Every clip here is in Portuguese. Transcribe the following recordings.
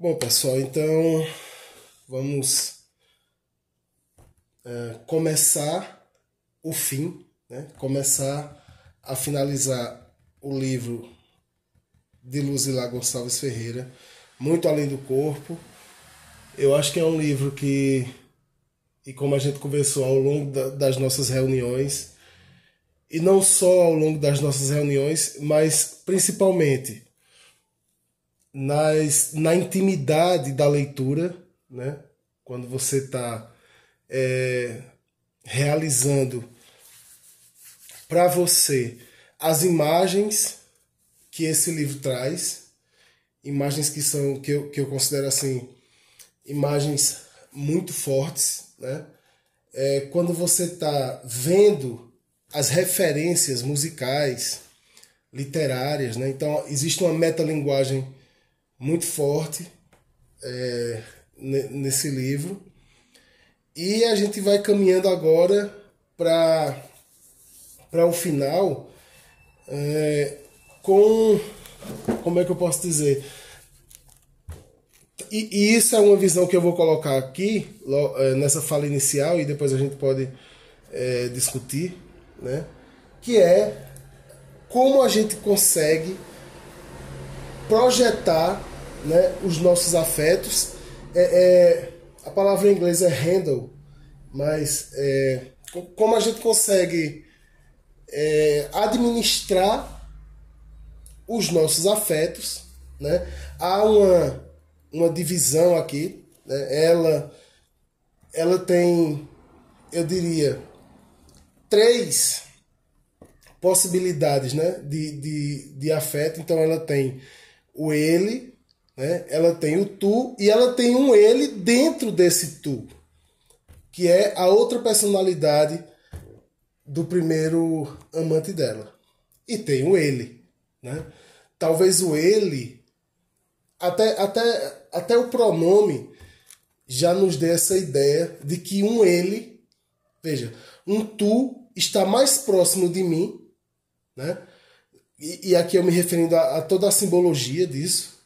Bom, pessoal, então vamos é, começar o fim, né? começar a finalizar o livro de Luzilá Gonçalves Ferreira, Muito Além do Corpo. Eu acho que é um livro que, e como a gente conversou ao longo da, das nossas reuniões, e não só ao longo das nossas reuniões, mas principalmente nas, na intimidade da leitura, né? quando você está é, realizando para você as imagens que esse livro traz, imagens que são que eu, que eu considero assim imagens muito fortes, né? É, quando você está vendo as referências musicais, literárias, né? Então existe uma metalinguagem muito forte é, nesse livro. E a gente vai caminhando agora para o final é, com. Como é que eu posso dizer? E, e, isso é uma visão que eu vou colocar aqui, é, nessa fala inicial, e depois a gente pode é, discutir, né? que é como a gente consegue projetar né, os nossos afetos. É, é, a palavra em inglês é handle, mas é, como a gente consegue é, administrar os nossos afetos. Né? Há uma, uma divisão aqui. Né? Ela, ela tem, eu diria, três possibilidades né? de, de, de afeto. Então ela tem o ele, né? ela tem o tu e ela tem um ele dentro desse tu, que é a outra personalidade do primeiro amante dela. E tem o ele. Né? Talvez o ele, até, até, até o pronome já nos dê essa ideia de que um ele, veja, um tu está mais próximo de mim, né? e, e aqui eu me referindo a, a toda a simbologia disso,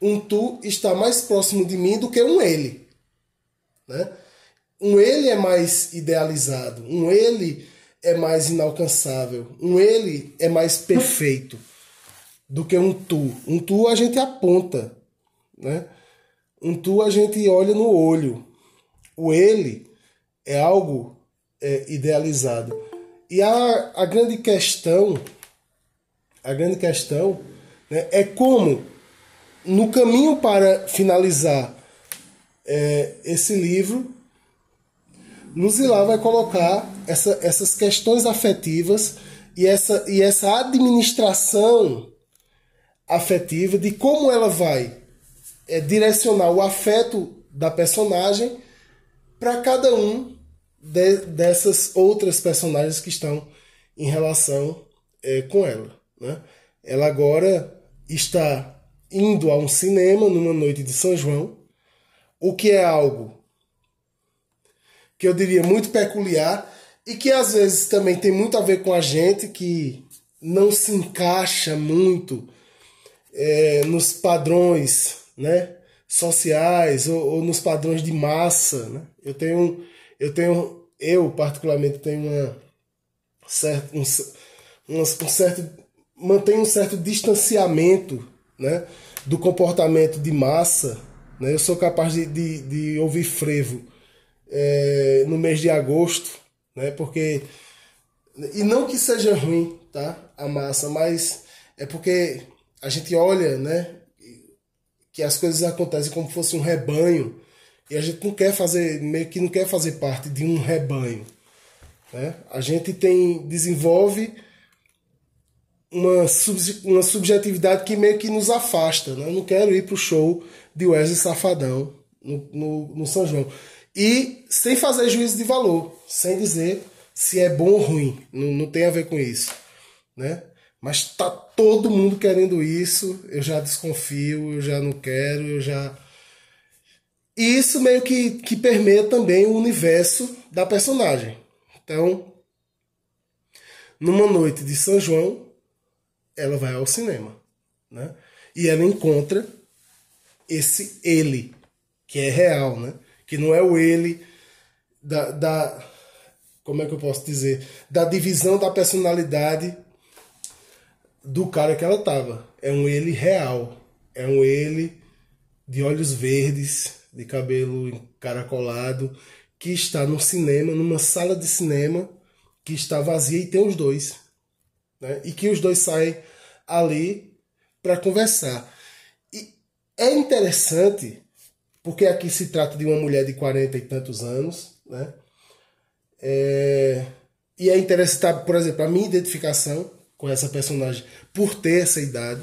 um tu está mais próximo de mim do que um ele. Né? Um ele é mais idealizado, um ele é mais inalcançável, um ele é mais perfeito do que um tu. Um tu a gente aponta, né? Um tu a gente olha no olho. O ele é algo é, idealizado. E a, a grande questão a grande questão né, é como, no caminho para finalizar é, esse livro, Luzilá vai colocar essa, essas questões afetivas e essa, e essa administração afetiva de como ela vai é, direcionar o afeto da personagem para cada um de, dessas outras personagens que estão em relação é, com ela. Né? Ela agora está indo a um cinema numa noite de São João, o que é algo que eu diria muito peculiar e que às vezes também tem muito a ver com a gente que não se encaixa muito é, nos padrões né, sociais ou, ou, nos padrões de massa. Né? Eu tenho, eu tenho, eu particularmente tenho uma um, um, um certo mantém um certo distanciamento né, do comportamento de massa. Né? Eu sou capaz de, de, de ouvir frevo é, no mês de agosto, né? porque. E não que seja ruim tá, a massa, mas é porque a gente olha né, que as coisas acontecem como se fosse um rebanho e a gente não quer fazer, meio que não quer fazer parte de um rebanho. Né? A gente tem desenvolve uma, sub, uma subjetividade que meio que nos afasta. Né? Eu não quero ir para o show de Wesley Safadão no, no, no, São João. E sem fazer juízo de valor, sem dizer se é bom ou ruim. Não, não tem a ver com isso. Né? Mas tá todo mundo querendo isso, eu já desconfio, eu já não quero, eu já. E isso meio que, que permeia também o universo da personagem. Então, numa noite de São João, ela vai ao cinema, né? E ela encontra esse ele, que é real, né? Que não é o ele da, da como é que eu posso dizer, da divisão da personalidade do cara que ela tava. É um ele real, é um ele de olhos verdes, de cabelo encaracolado, que está no cinema, numa sala de cinema que está vazia e tem os dois. Né? E que os dois saem ali para conversar. E é interessante, porque aqui se trata de uma mulher de 40 e tantos anos, né? É, e é interessante, por exemplo, a minha identificação com essa personagem por ter essa idade,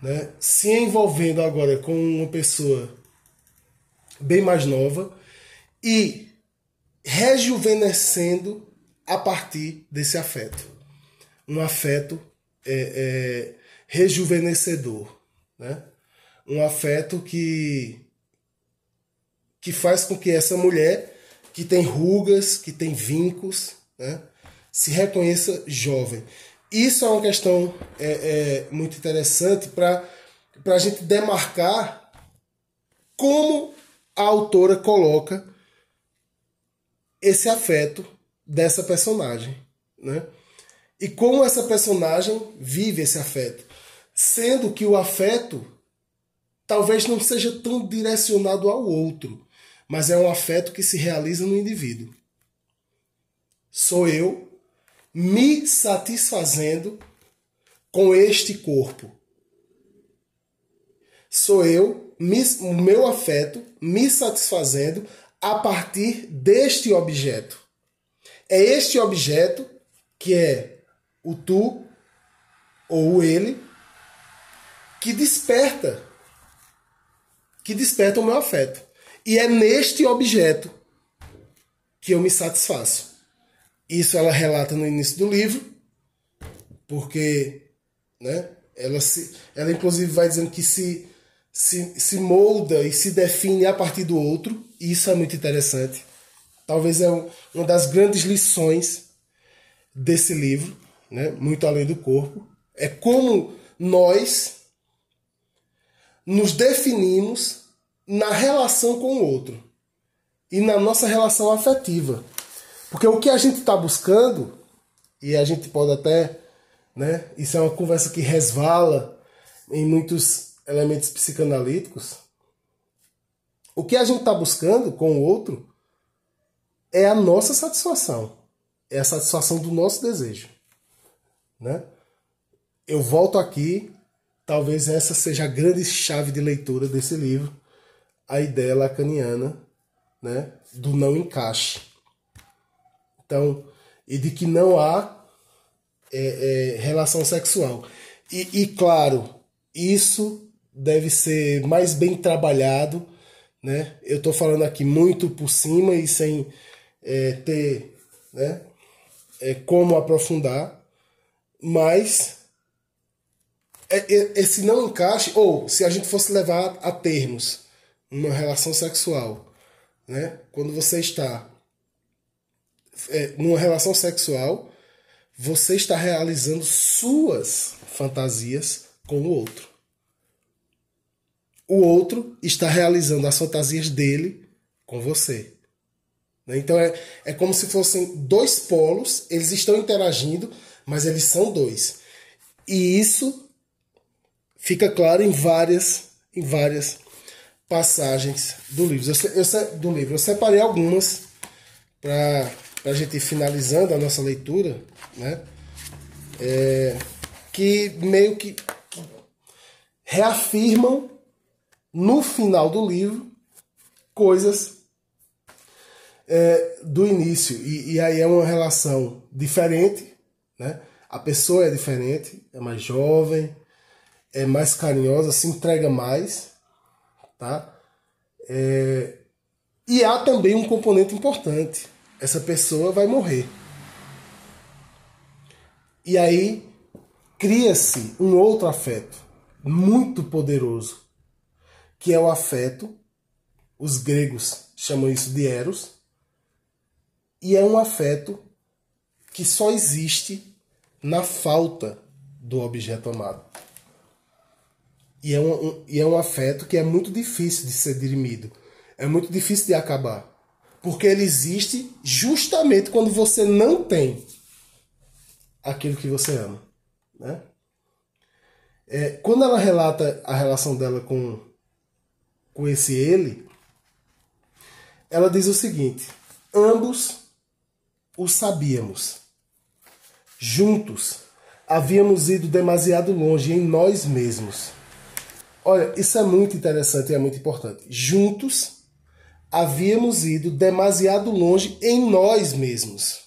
né? se envolvendo agora com uma pessoa bem mais nova e rejuvenescendo a partir desse afeto. Um afeto é, é, rejuvenescedor. Né? Um afeto que, que faz com que essa mulher que tem rugas, que tem vincos, né? se reconheça jovem. Isso é uma questão é, é muito interessante para a gente demarcar como a autora coloca esse afeto dessa personagem, né? E como essa personagem vive esse afeto, sendo que o afeto talvez não seja tão direcionado ao outro, mas é um afeto que se realiza no indivíduo. Sou eu me satisfazendo com este corpo. Sou eu, o meu afeto, me satisfazendo a partir deste objeto. É este objeto que é o tu ou o ele que desperta que desperta o meu afeto. E é neste objeto que eu me satisfaço. Isso ela relata no início do livro, porque né, ela, se, ela inclusive vai dizendo que se, se, se molda e se define a partir do outro, e isso é muito interessante. Talvez é um, uma das grandes lições desse livro, né, muito além do corpo, é como nós nos definimos na relação com o outro e na nossa relação afetiva. Porque o que a gente está buscando, e a gente pode até, né, isso é uma conversa que resvala em muitos elementos psicanalíticos, o que a gente está buscando com o outro é a nossa satisfação, é a satisfação do nosso desejo. Né? Eu volto aqui, talvez essa seja a grande chave de leitura desse livro, a ideia lacaniana né, do não encaixe. Então, e de que não há é, é, relação sexual. E, e, claro, isso deve ser mais bem trabalhado. Né? Eu estou falando aqui muito por cima e sem é, ter né, é, como aprofundar, mas é, é, esse não encaixe, ou se a gente fosse levar a termos, uma relação sexual, né? Quando você está é, numa relação sexual, você está realizando suas fantasias com o outro. O outro está realizando as fantasias dele com você. Né? Então é, é como se fossem dois polos, eles estão interagindo, mas eles são dois. E isso fica claro em várias, em várias passagens do livro. Eu, eu, do livro. eu separei algumas para a gente ir finalizando a nossa leitura, né? É, que meio que, reafirmam no final do livro coisas é, do início. E, e, aí é uma relação diferente, né? A pessoa é diferente, é mais jovem, é mais carinhosa, se entrega mais, Tá? É, e há também um componente importante: essa pessoa vai morrer. E aí cria-se um outro afeto muito poderoso, que é o afeto, os gregos chamam isso de eros, e é um afeto que só existe na falta do objeto amado. E é um, um, e é um afeto que é muito difícil de ser dirimido. É muito difícil de acabar. Porque ele existe justamente quando você não tem aquilo que você ama. Né? É, quando ela relata a relação dela com, com esse ele, ela diz o seguinte: ambos o sabíamos. Juntos havíamos ido demasiado longe em nós mesmos. Olha, isso é muito interessante e é muito importante. Juntos havíamos ido demasiado longe em nós mesmos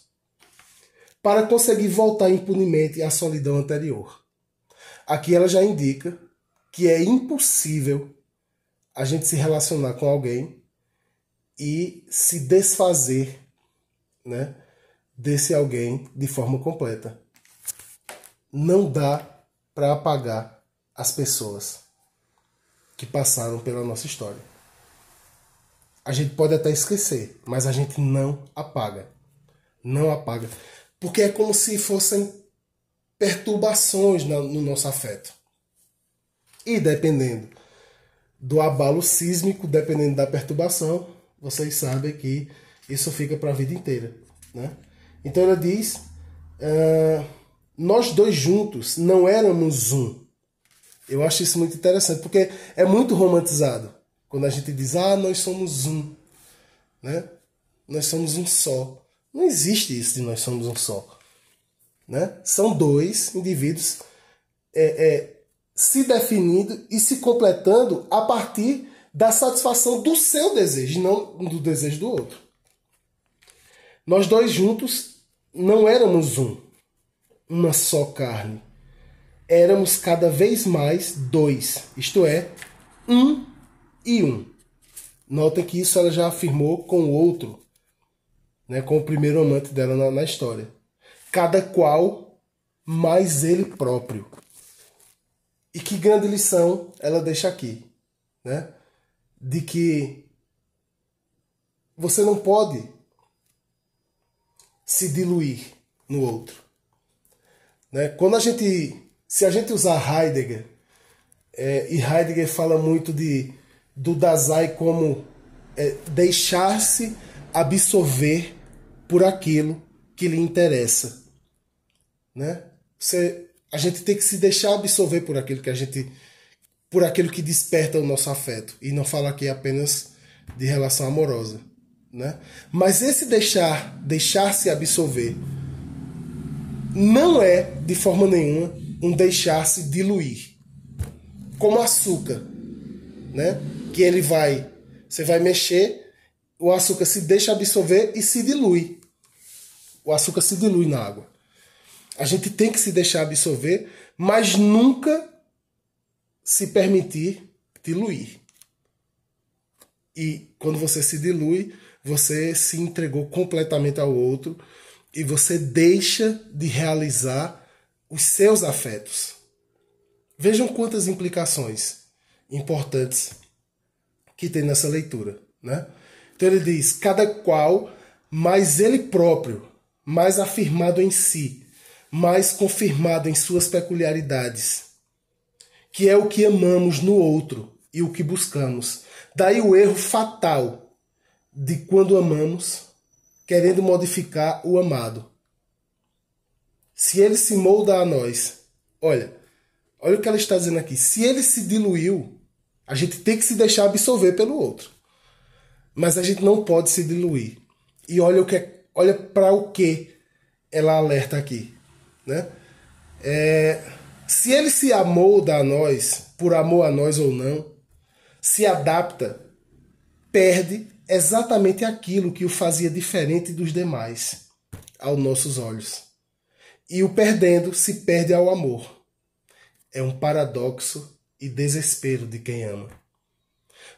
para conseguir voltar impunemente à solidão anterior. Aqui ela já indica que é impossível a gente se relacionar com alguém e se desfazer né, desse alguém de forma completa. Não dá para apagar as pessoas que passaram pela nossa história. A gente pode até esquecer, mas a gente não apaga. Não apaga. Porque é como se fossem perturbações no nosso afeto. E dependendo do abalo sísmico, dependendo da perturbação, vocês sabem que isso fica para a vida inteira. Né? Então ela diz: uh, nós dois juntos não éramos um. Eu acho isso muito interessante, porque é muito romantizado. Quando a gente diz, ah, nós somos um. Né? Nós somos um só. Não existe isso de nós somos um só. Né? São dois indivíduos é, é, se definindo e se completando a partir da satisfação do seu desejo, não do desejo do outro. Nós dois juntos não éramos um, uma só carne. Éramos cada vez mais dois, isto é, um e um. Notem que isso ela já afirmou com o outro, né, com o primeiro amante dela na, na história. Cada qual mais ele próprio. E que grande lição ela deixa aqui, né? de que você não pode se diluir no outro. Né? Quando a gente, se a gente usar Heidegger, é, e Heidegger fala muito de do Dazai como é, deixar-se absorver por aquilo que lhe interessa, né? Você, a gente tem que se deixar absorver por aquilo que a gente por aquilo que desperta o nosso afeto e não falar aqui apenas de relação amorosa, né? Mas esse deixar, deixar-se absorver não é de forma nenhuma um deixar-se diluir. Como açúcar, né? Que ele vai, você vai mexer, o açúcar se deixa absorver e se dilui. O açúcar se dilui na água. A gente tem que se deixar absorver, mas nunca se permitir diluir. E quando você se dilui, você se entregou completamente ao outro e você deixa de realizar os seus afetos. Vejam quantas implicações importantes que tem nessa leitura, né? Então ele diz: cada qual mais ele próprio, mais afirmado em si, mais confirmado em suas peculiaridades que é o que amamos no outro e o que buscamos. Daí o erro fatal de quando amamos, querendo modificar o amado. Se ele se molda a nós, olha, olha o que ela está dizendo aqui. Se ele se diluiu, a gente tem que se deixar absorver pelo outro. Mas a gente não pode se diluir. E olha o que, é, olha para o que ela alerta aqui, né? É, se ele se amolda a nós, por amor a nós ou não, se adapta, perde exatamente aquilo que o fazia diferente dos demais, aos nossos olhos. E o perdendo se perde ao amor. É um paradoxo e desespero de quem ama.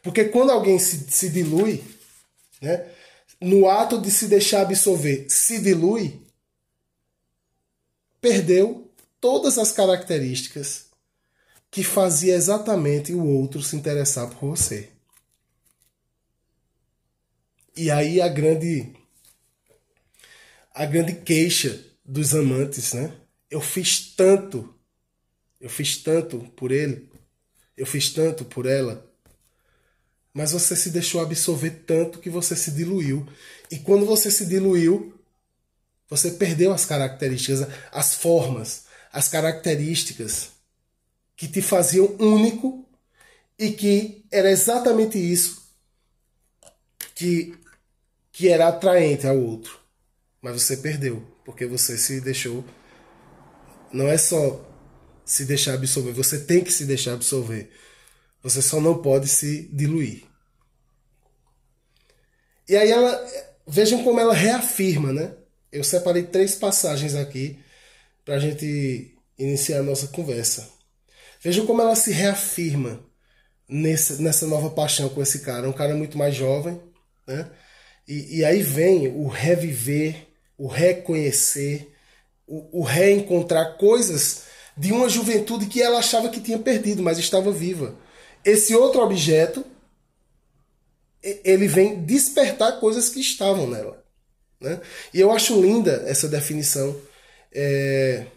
Porque quando alguém se, se dilui, né, no ato de se deixar absorver, se dilui, perdeu todas as características que fazia exatamente o outro se interessar por você. E aí a grande a grande queixa dos amantes, né? Eu fiz tanto, eu fiz tanto por ele eu fiz tanto por ela. Mas você se deixou absorver tanto que você se diluiu. E quando você se diluiu, você perdeu as características, as formas, as características que te faziam único e que era exatamente isso que, que era atraente ao outro. Mas você perdeu, porque você se deixou. Não é só se deixar absorver, você tem que se deixar absorver. Você só não pode se diluir. E aí ela. Vejam como ela reafirma, né? Eu separei três passagens aqui para a gente iniciar a nossa conversa. Vejam como ela se reafirma nessa, nessa nova paixão com esse cara. Um cara muito mais jovem, né? E, e aí vem o reviver, o reconhecer, o, o reencontrar coisas de uma juventude que ela achava que tinha perdido, mas estava viva. Esse outro objeto, ele vem despertar coisas que estavam nela. Né? E eu acho linda essa definição é,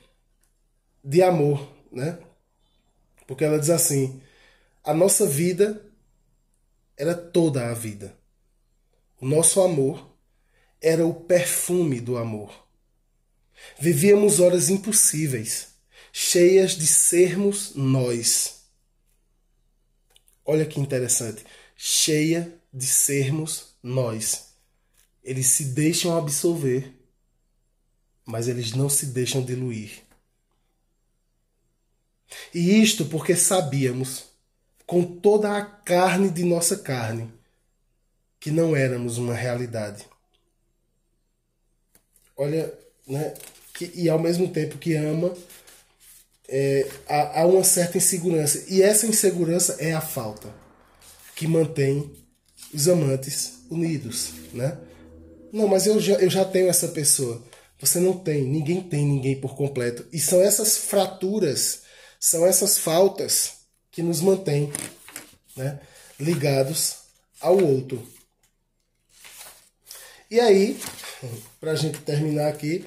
de amor, né? porque ela diz assim: a nossa vida era toda a vida. O nosso amor era o perfume do amor. Vivíamos horas impossíveis, cheias de sermos nós. Olha que interessante, cheia de sermos nós. Eles se deixam absorver, mas eles não se deixam diluir. E isto porque sabíamos, com toda a carne de nossa carne, que não éramos uma realidade. Olha, né? Que, e ao mesmo tempo que ama, é, há, há uma certa insegurança. E essa insegurança é a falta que mantém os amantes unidos, né? Não, mas eu já, eu já tenho essa pessoa. Você não tem, ninguém tem ninguém por completo. E são essas fraturas, são essas faltas que nos mantêm né, ligados ao outro. E aí, para a gente terminar aqui,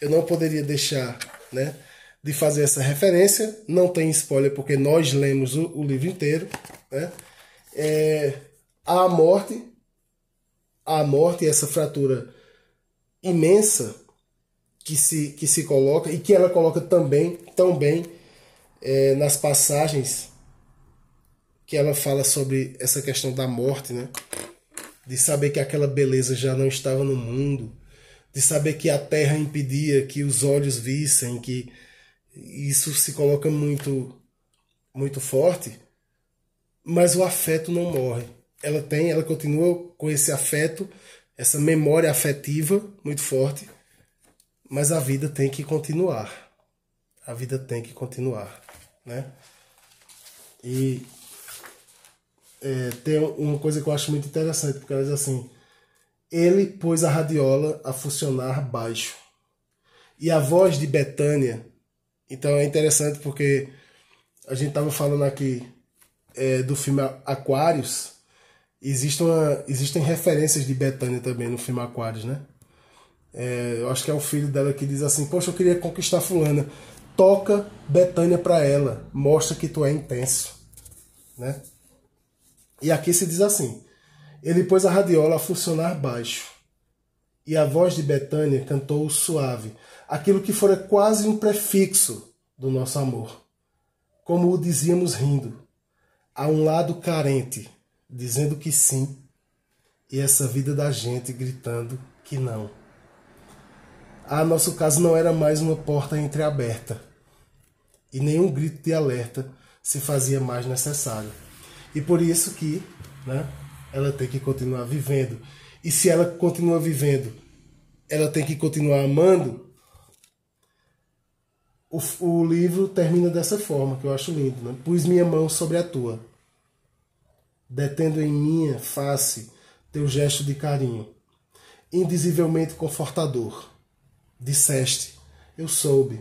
eu não poderia deixar né, de fazer essa referência. Não tem spoiler porque nós lemos o, o livro inteiro. Né? É, a morte, a morte, essa fratura imensa que se, que se coloca e que ela coloca também, tão bem é, nas passagens que ela fala sobre essa questão da morte, né? De saber que aquela beleza já não estava no mundo, de saber que a terra impedia que os olhos vissem, que isso se coloca muito muito forte, mas o afeto não morre. Ela tem, ela continua com esse afeto, essa memória afetiva muito forte, mas a vida tem que continuar. A vida tem que continuar, né? E é, tem uma coisa que eu acho muito interessante, porque ela diz assim: ele pôs a radiola a funcionar baixo. E a voz de Betânia, então é interessante porque a gente estava falando aqui é, do filme Aquários, existe uma, existem referências de Betânia também no filme Aquários, né? É, eu acho que é o filho dela que diz assim: Poxa, eu queria conquistar Fulana. Toca Betânia para ela, mostra que tu é intenso, né? E aqui se diz assim: Ele pôs a radiola a funcionar baixo, e a voz de Betânia cantou suave, aquilo que fora quase um prefixo do nosso amor. Como o dizíamos rindo, a um lado carente, dizendo que sim, e essa vida da gente gritando que não. Ah, nosso caso não era mais uma porta entreaberta, e nenhum grito de alerta se fazia mais necessário. E por isso que né, ela tem que continuar vivendo. E se ela continua vivendo, ela tem que continuar amando. O, o livro termina dessa forma, que eu acho lindo. Né? Pus minha mão sobre a tua, detendo em minha face teu gesto de carinho, indizivelmente confortador. Disseste, eu soube.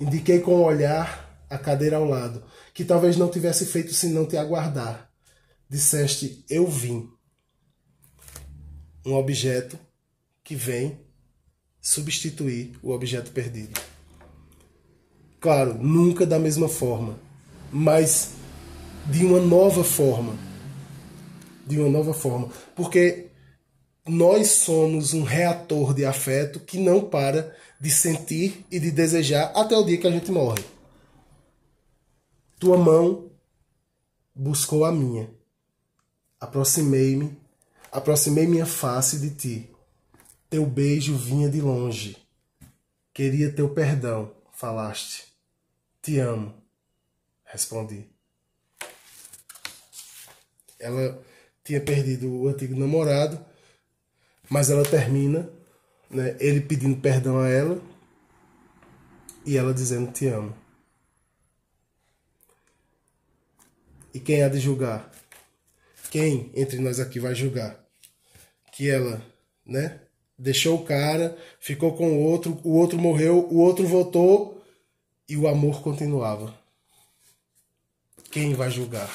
Indiquei com o olhar a cadeira ao lado que talvez não tivesse feito senão te aguardar. Disseste, eu vim. Um objeto que vem substituir o objeto perdido. Claro, nunca da mesma forma, mas de uma nova forma. De uma nova forma. Porque nós somos um reator de afeto que não para de sentir e de desejar até o dia que a gente morre. Tua mão buscou a minha. Aproximei-me, aproximei minha face de ti. Teu beijo vinha de longe. Queria teu perdão, falaste. Te amo, respondi. Ela tinha perdido o antigo namorado, mas ela termina, né, ele pedindo perdão a ela e ela dizendo te amo. E quem há de julgar? Quem entre nós aqui vai julgar? Que ela, né? Deixou o cara, ficou com o outro, o outro morreu, o outro voltou e o amor continuava. Quem vai julgar?